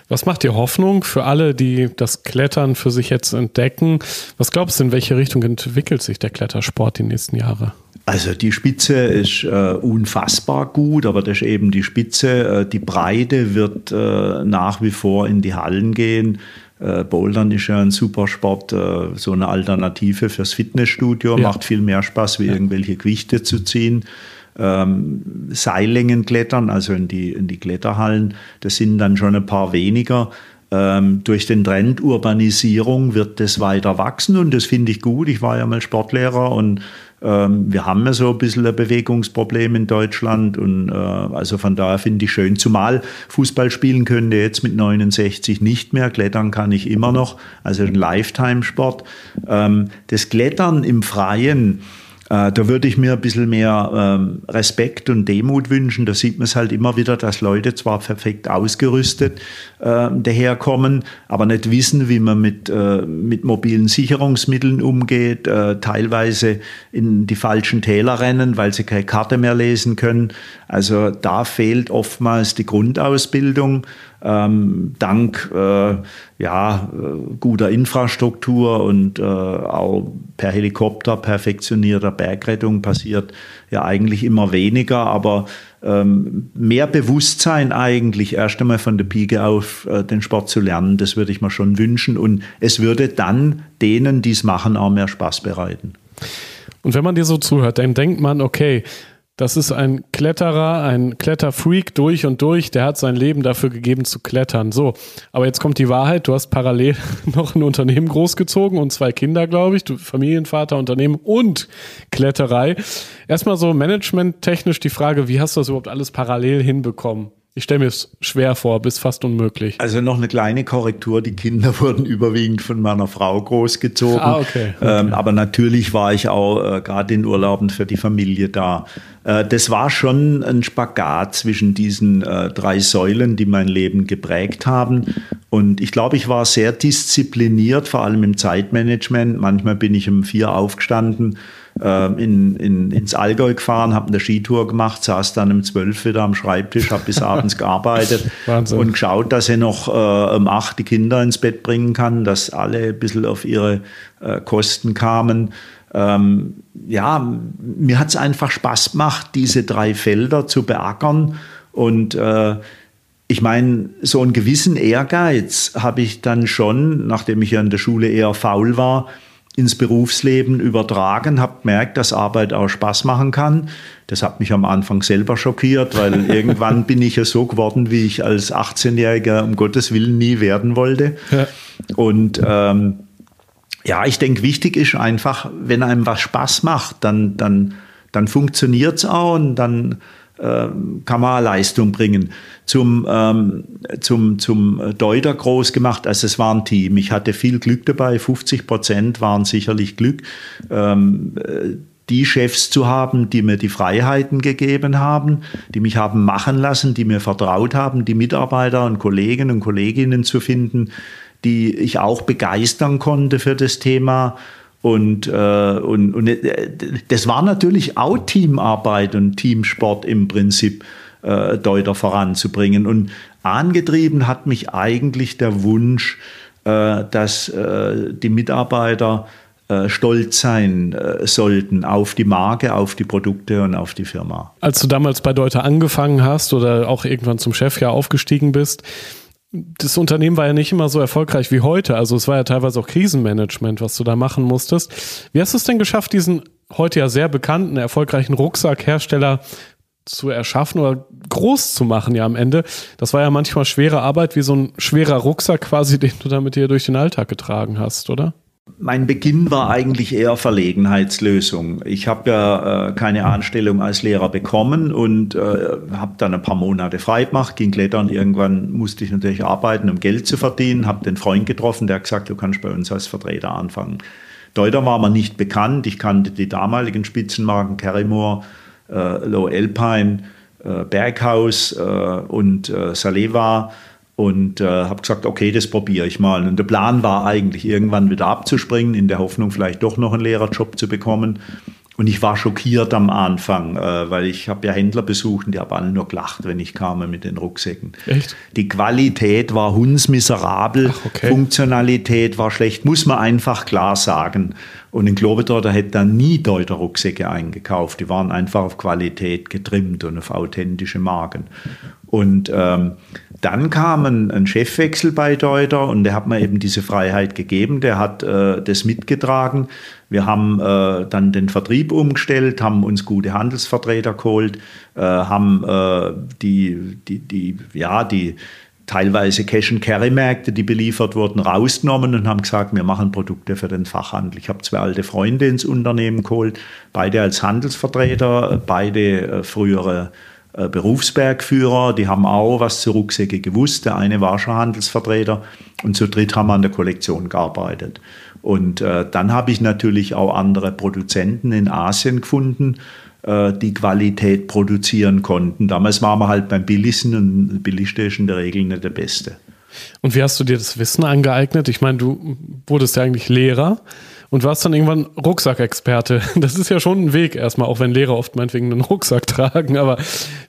Was macht dir Hoffnung für alle, die das Klettern für sich jetzt entdecken? Was glaubst du, in welche Richtung entwickelt sich der Klettersport die nächsten Jahre? Also die Spitze ist äh, unfassbar gut, aber das ist eben die Spitze. Äh, die Breite wird äh, nach wie vor in die Hallen gehen. Äh, Bouldern ist ja ein super Sport, äh, so eine Alternative fürs Fitnessstudio, ja. macht viel mehr Spaß, wie ja. irgendwelche Gewichte zu ziehen. Ähm, Seillängen klettern, also in die, in die Kletterhallen, das sind dann schon ein paar weniger. Ähm, durch den Trend Urbanisierung wird das weiter wachsen und das finde ich gut. Ich war ja mal Sportlehrer und ähm, wir haben ja so ein bisschen ein Bewegungsproblem in Deutschland und äh, also von daher finde ich schön, zumal Fußball spielen könnte jetzt mit 69 nicht mehr, klettern kann ich immer noch, also ein Lifetime-Sport. Ähm, das Klettern im Freien, Äh, da würde ich mir ein bisschen mehr ähm, Respekt und Demut wünschen. Da sieht man es halt immer wieder, dass Leute zwar perfekt ausgerüstet äh, daherkommen, aber nicht wissen, wie man mit, äh, mit mobilen Sicherungsmitteln umgeht, äh, teilweise in die falschen Täler rennen, weil sie keine Karte mehr lesen können. Also da fehlt oftmals die Grundausbildung ähm, dank äh, ja, guter Infrastruktur und äh, auch per Helikopter perfektionierter Bergrettung passiert ja eigentlich immer weniger, aber ähm, mehr Bewusstsein eigentlich erst einmal von der Pike auf äh, den Sport zu lernen, das würde ich mir schon wünschen und es würde dann denen, die es machen, auch mehr Spaß bereiten. Und wenn man dir so zuhört, dann denkt man, okay, das ist ein Kletterer, ein Kletterfreak durch und durch. Der hat sein Leben dafür gegeben zu klettern. So, aber jetzt kommt die Wahrheit. Du hast parallel noch ein Unternehmen großgezogen und zwei Kinder, glaube ich. Du Familienvater, Unternehmen und Kletterei. Erstmal so managementtechnisch die Frage, wie hast du das überhaupt alles parallel hinbekommen? Ich stelle mir es schwer vor, bis fast unmöglich. Also noch eine kleine Korrektur. Die Kinder wurden überwiegend von meiner Frau großgezogen. Ah, okay. okay. Ähm, aber natürlich war ich auch äh, gerade in Urlauben für die Familie da. Äh, das war schon ein Spagat zwischen diesen äh, drei Säulen, die mein Leben geprägt haben. Und ich glaube, ich war sehr diszipliniert, vor allem im Zeitmanagement. Manchmal bin ich um vier aufgestanden in, in, ins Allgäu gefahren, habe eine Skitour gemacht, saß dann um zwölf wieder am Schreibtisch, habe bis abends gearbeitet und geschaut, dass ich noch äh, um acht die Kinder ins Bett bringen kann, dass alle ein bisschen auf ihre äh, Kosten kamen. Ähm, ja, mir hat es einfach Spaß gemacht, diese drei Felder zu beackern und äh, ich meine, so einen gewissen Ehrgeiz habe ich dann schon, nachdem ich ja in der Schule eher faul war, ins Berufsleben übertragen, habe gemerkt, dass Arbeit auch Spaß machen kann. Das hat mich am Anfang selber schockiert, weil irgendwann bin ich ja so geworden, wie ich als 18-Jähriger um Gottes Willen nie werden wollte. Ja. Und ähm, ja, ich denke, wichtig ist einfach, wenn einem was Spaß macht, dann, dann, dann funktioniert es auch und dann ähm, kann man Leistung bringen. Zum, ähm, zum, zum Deuter groß gemacht, also es war ein Team. Ich hatte viel Glück dabei, 50 Prozent waren sicherlich Glück. Ähm, die Chefs zu haben, die mir die Freiheiten gegeben haben, die mich haben machen lassen, die mir vertraut haben, die Mitarbeiter und Kollegen und Kolleginnen zu finden, die ich auch begeistern konnte für das Thema und, äh, und, und äh, das war natürlich auch Teamarbeit und Teamsport im Prinzip, äh, Deuter voranzubringen. Und angetrieben hat mich eigentlich der Wunsch, äh, dass äh, die Mitarbeiter äh, stolz sein äh, sollten auf die Marke, auf die Produkte und auf die Firma. Als du damals bei Deuter angefangen hast oder auch irgendwann zum Chef ja aufgestiegen bist, das Unternehmen war ja nicht immer so erfolgreich wie heute. Also es war ja teilweise auch Krisenmanagement, was du da machen musstest. Wie hast du es denn geschafft, diesen heute ja sehr bekannten, erfolgreichen Rucksackhersteller zu erschaffen oder groß zu machen ja am Ende? Das war ja manchmal schwere Arbeit, wie so ein schwerer Rucksack quasi, den du damit hier durch den Alltag getragen hast, oder? Mein Beginn war eigentlich eher Verlegenheitslösung. Ich habe ja äh, keine Anstellung als Lehrer bekommen und äh, habe dann ein paar Monate frei gemacht, ging klettern. Irgendwann musste ich natürlich arbeiten, um Geld zu verdienen. Habe den Freund getroffen, der hat gesagt, du kannst bei uns als Vertreter anfangen. Deuter war mir nicht bekannt. Ich kannte die damaligen Spitzenmarken Carrymore, äh, Low Alpine, äh, Berghaus äh, und äh, Saleva und äh, habe gesagt, okay, das probiere ich mal. Und der Plan war eigentlich, irgendwann wieder abzuspringen, in der Hoffnung, vielleicht doch noch einen Lehrerjob zu bekommen. Und ich war schockiert am Anfang, äh, weil ich habe ja Händler besucht und die haben alle nur gelacht, wenn ich kam mit den Rucksäcken. Echt? Die Qualität war hundsmiserabel, Ach, okay. Funktionalität war schlecht, muss man einfach klar sagen. Und in Globetrotter hätte dann nie Deuter Rucksäcke eingekauft. Die waren einfach auf Qualität getrimmt und auf authentische Marken. Und ähm, dann kam ein, ein, Chefwechsel bei Deuter und der hat mir eben diese Freiheit gegeben. Der hat äh, das mitgetragen. Wir haben äh, dann den Vertrieb umgestellt, haben uns gute Handelsvertreter geholt, äh, haben äh, die, die, die, ja, die teilweise Cash-and-Carry-Märkte, die beliefert wurden, rausgenommen und haben gesagt, wir machen Produkte für den Fachhandel. Ich habe zwei alte Freunde ins Unternehmen geholt, beide als Handelsvertreter, beide äh, frühere äh, Berufsbergführer, die haben auch was zu Rucksäcke gewusst. Der eine war schon Handelsvertreter und zu dritt haben wir an der Kollektion gearbeitet. Und äh, dann habe ich natürlich auch andere Produzenten in Asien gefunden, äh, die Qualität produzieren konnten. Damals waren wir halt beim billigsten und billigste ist in der Regel nicht der beste. Und wie hast du dir das Wissen angeeignet? Ich meine, du wurdest ja eigentlich Lehrer und warst dann irgendwann Rucksackexperte. Das ist ja schon ein Weg erstmal, auch wenn Lehrer oft meinetwegen einen Rucksack tragen. Aber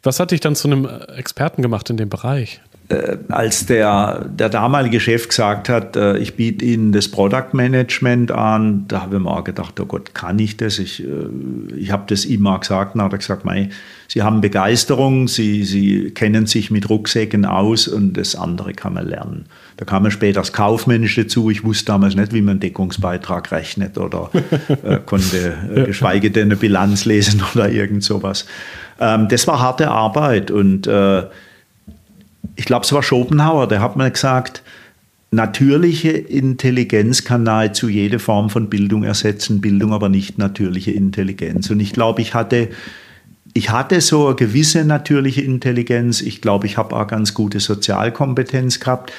was hat dich dann zu einem Experten gemacht in dem Bereich? Äh, als der, der damalige Chef gesagt hat, äh, ich biete Ihnen das Product Management an, da habe ich mir auch gedacht, oh Gott, kann ich das? Ich, äh, ich habe das ihm mal gesagt, dann hat er gesagt, mei, Sie haben Begeisterung, Sie, Sie kennen sich mit Rucksäcken aus und das andere kann man lernen. Da kam man später das Kaufmännische dazu. Ich wusste damals nicht, wie man einen Deckungsbeitrag rechnet oder äh, konnte äh, geschweige denn eine Bilanz lesen oder irgend sowas. Ähm, das war harte Arbeit und äh, ich glaube, es war Schopenhauer, der hat mir gesagt, natürliche Intelligenz kann nahezu jede Form von Bildung ersetzen, Bildung aber nicht natürliche Intelligenz. Und ich glaube, ich hatte, ich hatte so eine gewisse natürliche Intelligenz. Ich glaube, ich habe auch ganz gute Sozialkompetenz gehabt.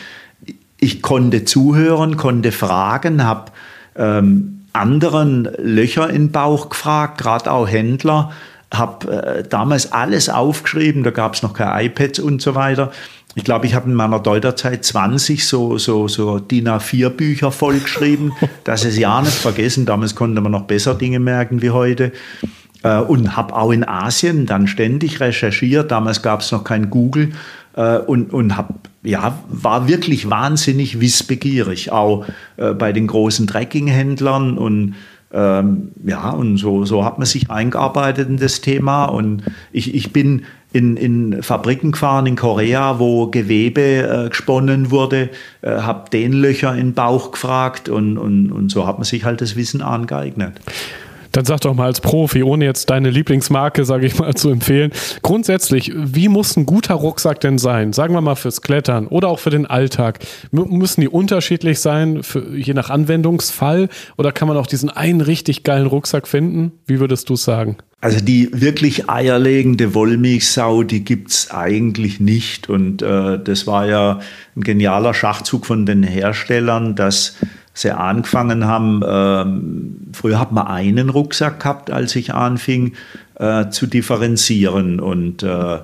Ich konnte zuhören, konnte fragen, habe ähm, anderen Löcher in den Bauch gefragt, gerade auch Händler habe äh, damals alles aufgeschrieben, da gab es noch keine iPads und so weiter. Ich glaube, ich habe in meiner Deuterzeit 20 so, so, so DIN A4 Bücher vollgeschrieben, dass es ja nicht vergessen. Damals konnte man noch besser Dinge merken wie heute. Äh, und habe auch in Asien dann ständig recherchiert. Damals gab es noch kein Google. Äh, und und hab, ja, war wirklich wahnsinnig wissbegierig, auch äh, bei den großen Trekkinghändlern und ähm, ja, und so, so hat man sich eingearbeitet in das Thema. Und ich, ich bin in, in Fabriken gefahren in Korea, wo Gewebe äh, gesponnen wurde, äh, habe den Löcher in den Bauch gefragt und, und, und so hat man sich halt das Wissen angeeignet. Dann sag doch mal als Profi, ohne jetzt deine Lieblingsmarke, sage ich mal, zu empfehlen. Grundsätzlich, wie muss ein guter Rucksack denn sein? Sagen wir mal fürs Klettern oder auch für den Alltag. M müssen die unterschiedlich sein, für, je nach Anwendungsfall? Oder kann man auch diesen einen richtig geilen Rucksack finden? Wie würdest du sagen? Also die wirklich eierlegende Wollmilchsau, die gibt es eigentlich nicht. Und äh, das war ja ein genialer Schachzug von den Herstellern, dass sie angefangen haben, äh, früher hat man einen Rucksack gehabt, als ich anfing äh, zu differenzieren. Und äh,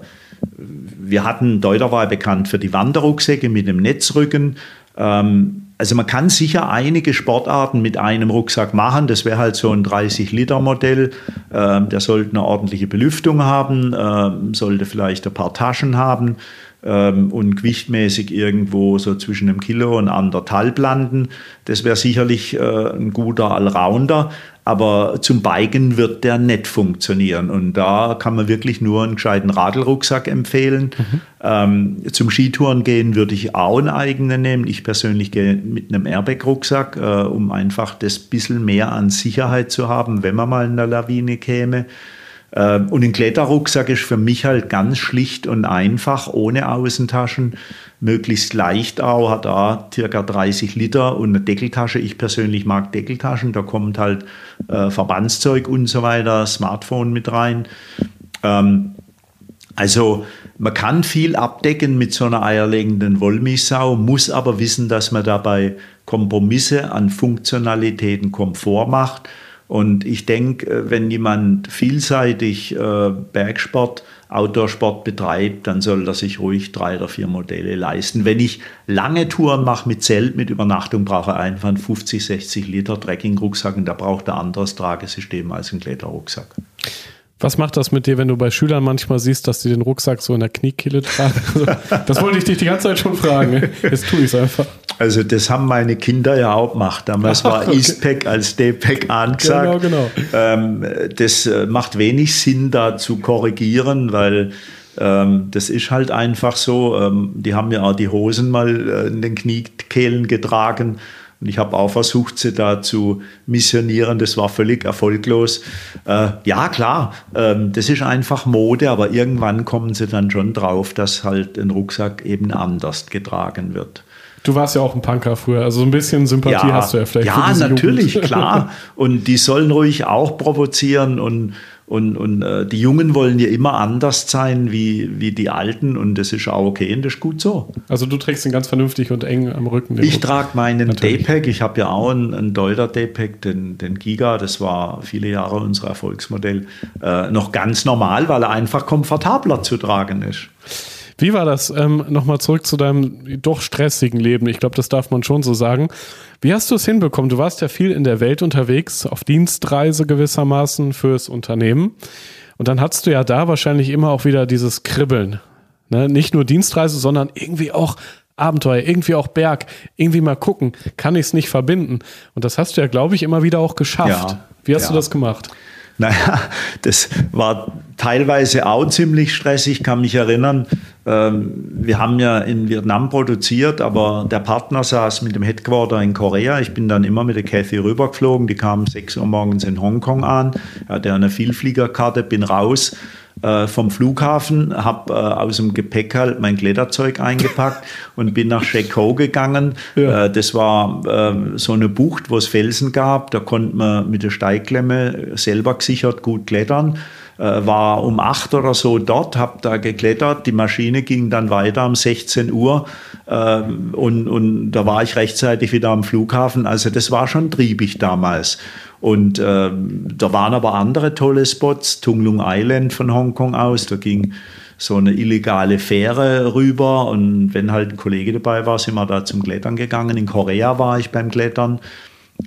wir hatten, Deuter war bekannt für die Wanderrucksäcke mit dem Netzrücken. Ähm, also man kann sicher einige Sportarten mit einem Rucksack machen. Das wäre halt so ein 30-Liter-Modell. Ähm, der sollte eine ordentliche Belüftung haben, ähm, sollte vielleicht ein paar Taschen haben ähm, und gewichtmäßig irgendwo so zwischen einem Kilo und anderthalb landen. Das wäre sicherlich äh, ein guter Allrounder, aber zum Biken wird der nicht funktionieren. Und da kann man wirklich nur einen gescheiten Radlrucksack empfehlen. Mhm. Ähm, zum Skitouren gehen würde ich auch einen eigenen nehmen. Ich persönlich gehe mit einem Airbag-Rucksack, äh, um einfach das bisschen mehr an Sicherheit zu haben, wenn man mal in der Lawine käme. Ähm, und ein Kletterrucksack ist für mich halt ganz schlicht und einfach, ohne Außentaschen, möglichst leicht auch, hat da circa 30 Liter und eine Deckeltasche. Ich persönlich mag Deckeltaschen, da kommt halt äh, Verbandszeug und so weiter, Smartphone mit rein. Ähm, also man kann viel abdecken mit so einer eierlegenden Wollmilchsau, muss aber wissen, dass man dabei Kompromisse an Funktionalitäten, Komfort macht und ich denke, äh, wenn jemand vielseitig äh, Bergsport, Outdoorsport betreibt, dann soll er sich ruhig drei oder vier Modelle leisten. Wenn ich lange Touren mache mit Zelt, mit Übernachtung, brauche ich einfach einen 50, 60 Liter Trekking-Rucksack und da braucht er anderes Tragesystem als ein Kletterrucksack. Was macht das mit dir, wenn du bei Schülern manchmal siehst, dass die den Rucksack so in der Kniekehle tragen? Also, das wollte ich dich die ganze Zeit schon fragen. Jetzt tue ich es einfach. Also das haben meine Kinder ja auch gemacht. Damals war okay. Eastpack als D-Pack angesagt. Genau, genau. Ähm, das äh, macht wenig Sinn, da zu korrigieren, weil ähm, das ist halt einfach so. Ähm, die haben ja auch die Hosen mal äh, in den Kniekehlen getragen. Und ich habe auch versucht, sie da zu missionieren. Das war völlig erfolglos. Äh, ja, klar, ähm, das ist einfach Mode, aber irgendwann kommen sie dann schon drauf, dass halt ein Rucksack eben anders getragen wird. Du warst ja auch ein Punker früher, also so ein bisschen Sympathie ja, hast du ja vielleicht. Ja, natürlich, Jugend. klar. Und die sollen ruhig auch provozieren und, Und, und äh, die Jungen wollen ja immer anders sein wie, wie die Alten und das ist auch okay und das ist gut so. Also du trägst ihn ganz vernünftig und eng am Rücken. Ich trage meinen D-Pack, ich habe ja auch einen, einen Deuter D-Pack, den, den Giga, das war viele Jahre unser Erfolgsmodell, äh, noch ganz normal, weil er einfach komfortabler zu tragen ist. Wie war das? Ähm, Nochmal zurück zu deinem doch stressigen Leben. Ich glaube, das darf man schon so sagen. Wie hast du es hinbekommen? Du warst ja viel in der Welt unterwegs, auf Dienstreise gewissermaßen fürs Unternehmen. Und dann hattest du ja da wahrscheinlich immer auch wieder dieses Kribbeln. Ne? Nicht nur Dienstreise, sondern irgendwie auch Abenteuer, irgendwie auch Berg, irgendwie mal gucken, kann ich es nicht verbinden. Und das hast du ja, glaube ich, immer wieder auch geschafft. Ja, Wie hast ja. du das gemacht? Naja, das war teilweise auch ziemlich stressig. Ich kann mich erinnern, ähm, wir haben ja in Vietnam produziert, aber der Partner saß mit dem Headquarter in Korea. Ich bin dann immer mit der Cathy rübergeflogen. Die kam 6 Uhr morgens in Hongkong an. Hatte eine Vielfliegerkarte, bin raus äh, vom Flughafen, habe äh, aus dem Gepäck halt mein Kletterzeug eingepackt und bin nach Sheko gegangen. Ja. Äh, das war äh, so eine Bucht, wo es Felsen gab. Da konnte man mit der Steigklemme selber gesichert gut klettern war um acht oder so dort, habe da geklettert. Die Maschine ging dann weiter um 16 Uhr äh, und, und da war ich rechtzeitig wieder am Flughafen. Also das war schon triebig damals. Und äh, da waren aber andere tolle Spots, Tunglung Island von Hongkong aus, da ging so eine illegale Fähre rüber und wenn halt ein Kollege dabei war, sind wir da zum Klettern gegangen. In Korea war ich beim Klettern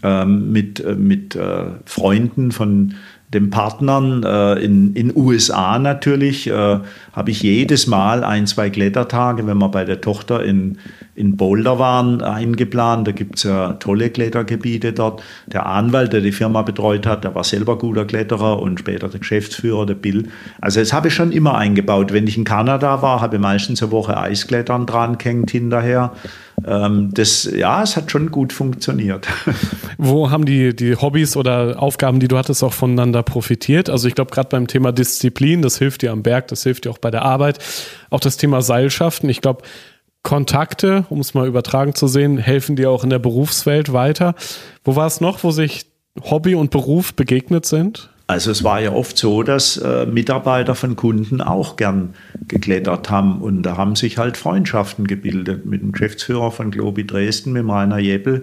ähm, mit, äh, mit äh, Freunden von den Partnern äh, in in USA natürlich äh, habe ich jedes Mal ein, zwei Klettertage, wenn wir bei der Tochter in, in Boulder waren, eingeplant. Da gibt es ja tolle Klettergebiete dort. Der Anwalt, der die Firma betreut hat, der war selber guter Kletterer und später der Geschäftsführer, der Bill. Also das habe ich schon immer eingebaut. Wenn ich in Kanada war, habe ich meistens eine Woche Eisklettern dran gehängt hinterher. Ähm, das, ja, es hat schon gut funktioniert. Wo haben die, die Hobbys oder Aufgaben, die du hattest, auch voneinander profitiert? Also ich glaube, gerade beim Thema Disziplin, das hilft dir am Berg, das hilft dir auch bei der Arbeit. Auch das Thema Seilschaften. Ich glaube, Kontakte, um es mal übertragen zu sehen, helfen dir auch in der Berufswelt weiter. Wo war es noch, wo sich Hobby und Beruf begegnet sind? Also es war ja oft so, dass äh, Mitarbeiter von Kunden auch gern geklettert haben und da haben sich halt Freundschaften gebildet mit dem Geschäftsführer von Globi Dresden, mit Rainer Jeppel.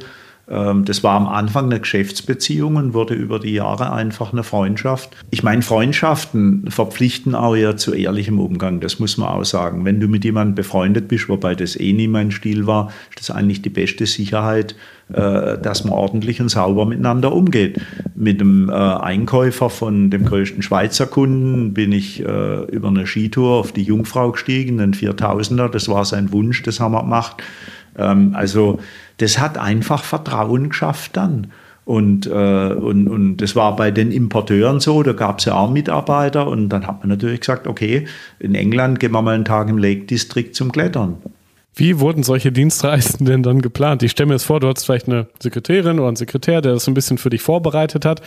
Ähm, das war am Anfang eine Geschäftsbeziehung und wurde über die Jahre einfach eine Freundschaft. Ich meine, Freundschaften verpflichten auch ja zu ehrlichem Umgang, das muss man auch sagen. Wenn du mit jemandem befreundet bist, wobei das eh nie mein Stil war, ist das eigentlich die beste Sicherheit, dass man ordentlich und sauber miteinander umgeht. Mit dem äh, Einkäufer von dem größten Schweizer Kunden bin ich äh, über eine Skitour auf die Jungfrau gestiegen, einen 4000er, das war sein Wunsch, das haben wir gemacht. Ähm, also das hat einfach Vertrauen geschafft dann. Und, äh, und, und das war bei den Importeuren so, da gab es ja auch Mitarbeiter und dann hat man natürlich gesagt, okay, in England gehen wir mal einen Tag im Lake District zum Klettern. Wie wurden solche Dienstreisen denn dann geplant? Ich stelle mir jetzt vor, du hast vielleicht eine Sekretärin oder einen Sekretär, der das ein bisschen für dich vorbereitet hat.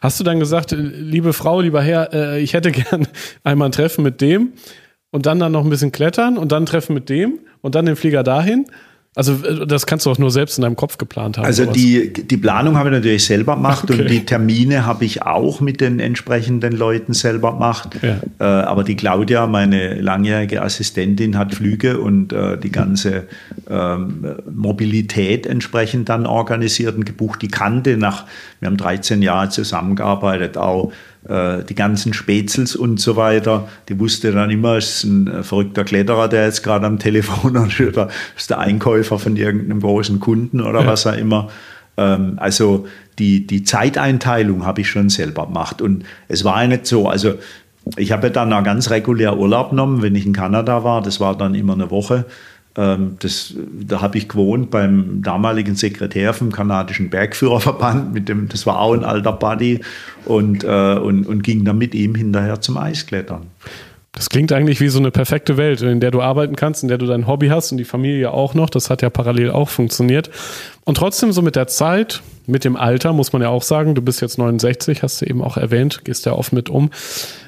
Hast du dann gesagt, liebe Frau, lieber Herr, äh, ich hätte gern einmal ein Treffen mit dem und dann dann noch ein bisschen klettern und dann ein Treffen mit dem und dann den Flieger dahin? Also äh, das kannst du auch nur selbst in deinem Kopf geplant haben. Also die, die Planung habe ich natürlich selber gemacht okay. und die Termine habe ich auch mit den entsprechenden Leuten selber gemacht. Ja. Äh, aber die Claudia, meine langjährige Assistentin, hat Flüge und äh, die ganze ähm, Mobilität entsprechend dann organisiert und gebucht. Die kannte nach, wir haben 13 Jahre zusammengearbeitet, auch die ganzen Spätzels und so weiter. Die wusste dann immer, es ist ein äh, verrückter Kletterer, der jetzt gerade am Telefon ist, oder ist der Einkäufer von irgendeinem großen Kunden oder ja. was auch immer. Ähm, also die, die Zeiteinteilung habe ich schon selber gemacht. Und es war ja nicht so, also ich habe dann auch ganz regulär Urlaub genommen, wenn ich in Kanada war. Das war dann immer eine Woche. Ähm, das, da habe ich gewohnt beim damaligen Sekretär vom kanadischen Bergführerverband, mit dem, das war auch ein alter Buddy, und, äh, und, und ging dann mit ihm hinterher zum Eisklettern. Das klingt eigentlich wie so eine perfekte Welt, in der du arbeiten kannst, in der du dein Hobby hast und die Familie auch noch. Das hat ja parallel auch funktioniert. Und trotzdem so mit der Zeit, mit dem Alter, muss man ja auch sagen, du bist jetzt 69, hast du eben auch erwähnt, gehst ja oft mit um.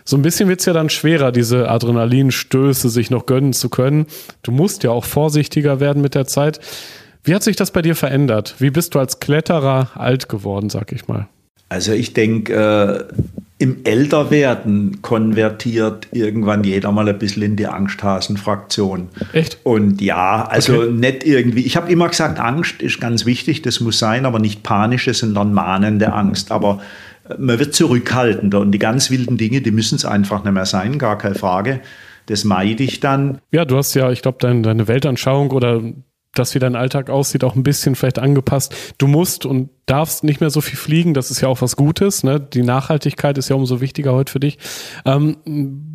So ein bisschen wird es ja dann schwerer, diese Adrenalinstöße sich noch gönnen zu können. Du musst ja auch vorsichtiger werden mit der Zeit. Wie hat sich das bei dir verändert? Wie bist du als Kletterer alt geworden, sag ich mal? Also ich denke, äh im Älterwerden konvertiert irgendwann jeder mal ein bisschen in die Angsthasen-Fraktion. Echt? Und ja, also okay. nicht irgendwie. Ich habe immer gesagt, Angst ist ganz wichtig, das muss sein, aber nicht panische, sondern mahnende Angst. Aber äh, man wird zurückhaltender und die ganz wilden Dinge, die müssen es einfach nicht mehr sein, gar keine Frage. Das meide ich dann. Ja, du hast ja, ich glaube, dein, deine Weltanschauung oder das, wie dein Alltag aussieht, auch ein bisschen vielleicht angepasst. Du musst und darfst nicht mehr so viel fliegen, das ist ja auch was Gutes. Ne? Die Nachhaltigkeit ist ja umso wichtiger heute für dich. Ähm,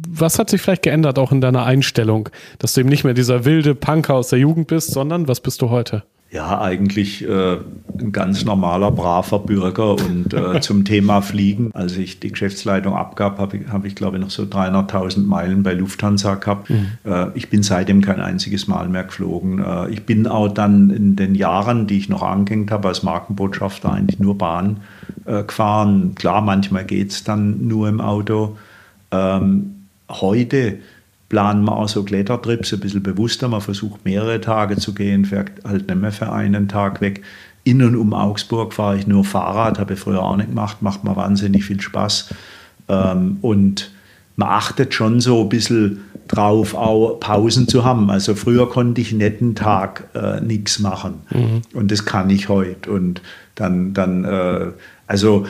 was hat sich vielleicht geändert auch in deiner Einstellung, dass du eben nicht mehr dieser wilde Punker aus der Jugend bist, sondern was bist du heute? Ja, eigentlich äh, ein ganz normaler, braver Bürger. Und äh, zum Thema Fliegen, als ich die Geschäftsleitung abgab, habe ich, hab ich glaube ich, noch so 300.000 Meilen bei Lufthansa gehabt. Mhm. Äh, ich bin seitdem kein einziges Mal mehr geflogen. Äh, ich bin auch dann in den Jahren, die ich noch angehängt habe als Markenbotschafter, eigentlich nur Bahn äh, gefahren. Klar, manchmal geht es dann nur im Auto. Ähm, heute planen wir auch so Klettertrips ein bisschen bewusster. Man versucht mehrere Tage zu gehen, fährt halt nicht mehr für einen Tag weg. In und um Augsburg fahre ich nur Fahrrad, habe ich früher auch nicht gemacht, macht mir wahnsinnig viel Spaß. Ähm, und man achtet schon so ein bisschen drauf, auch Pausen zu haben. Also früher konnte ich einen Tag äh, nichts machen. Mhm. Und das kann ich heute. Und dann, dann äh, also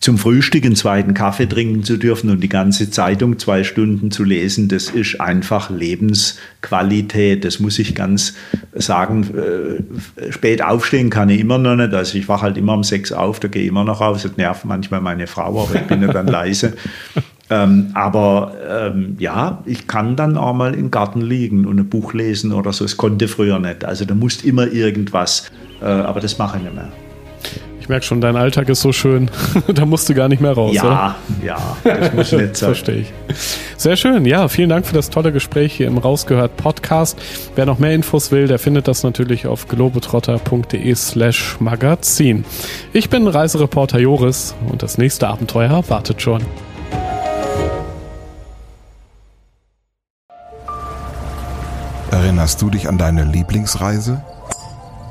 zum Frühstück einen zweiten Kaffee trinken zu dürfen und die ganze Zeitung zwei Stunden zu lesen, das ist einfach Lebensqualität. Das muss ich ganz sagen. Äh, spät aufstehen kann ich immer noch nicht. Also ich wache halt immer um sechs auf, da gehe ich immer noch raus. Das nervt manchmal meine Frau, aber ich bin ja dann leise. Ähm, aber ähm, ja, ich kann dann auch mal im Garten liegen und ein Buch lesen oder so. Es konnte früher nicht. Also da musst immer irgendwas. Äh, aber das mache ich nicht mehr. Ich merke schon, dein Alltag ist so schön. da musst du gar nicht mehr raus, ja, oder? Ja, das muss nicht sein. Verstehe ich. Sehr schön. Ja, vielen Dank für das tolle Gespräch hier im Rausgehört Podcast. Wer noch mehr Infos will, der findet das natürlich auf globetrotter.de slash magazin. Ich bin Reisereporter Joris und das nächste Abenteuer wartet schon. Erinnerst du dich an deine Lieblingsreise?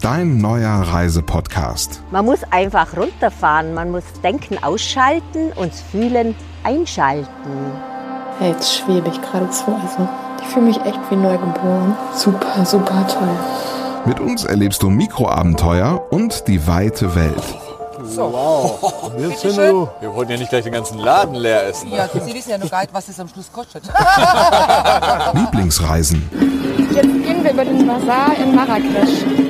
Dein neuer Reisepodcast. Man muss einfach runterfahren, man muss Denken ausschalten und Fühlen einschalten. Ja, jetzt schwebe ich geradezu. Also, ich fühle mich echt wie neugeboren. Super, super toll. Mit uns erlebst du Mikroabenteuer und die weite Welt. So. Wow. Wir, wir wollten ja nicht gleich den ganzen Laden leer essen. Ja, Sie wissen ja noch gar nicht, was es am Schluss kostet. Lieblingsreisen. Jetzt gehen wir über den Bazar in Marrakesch.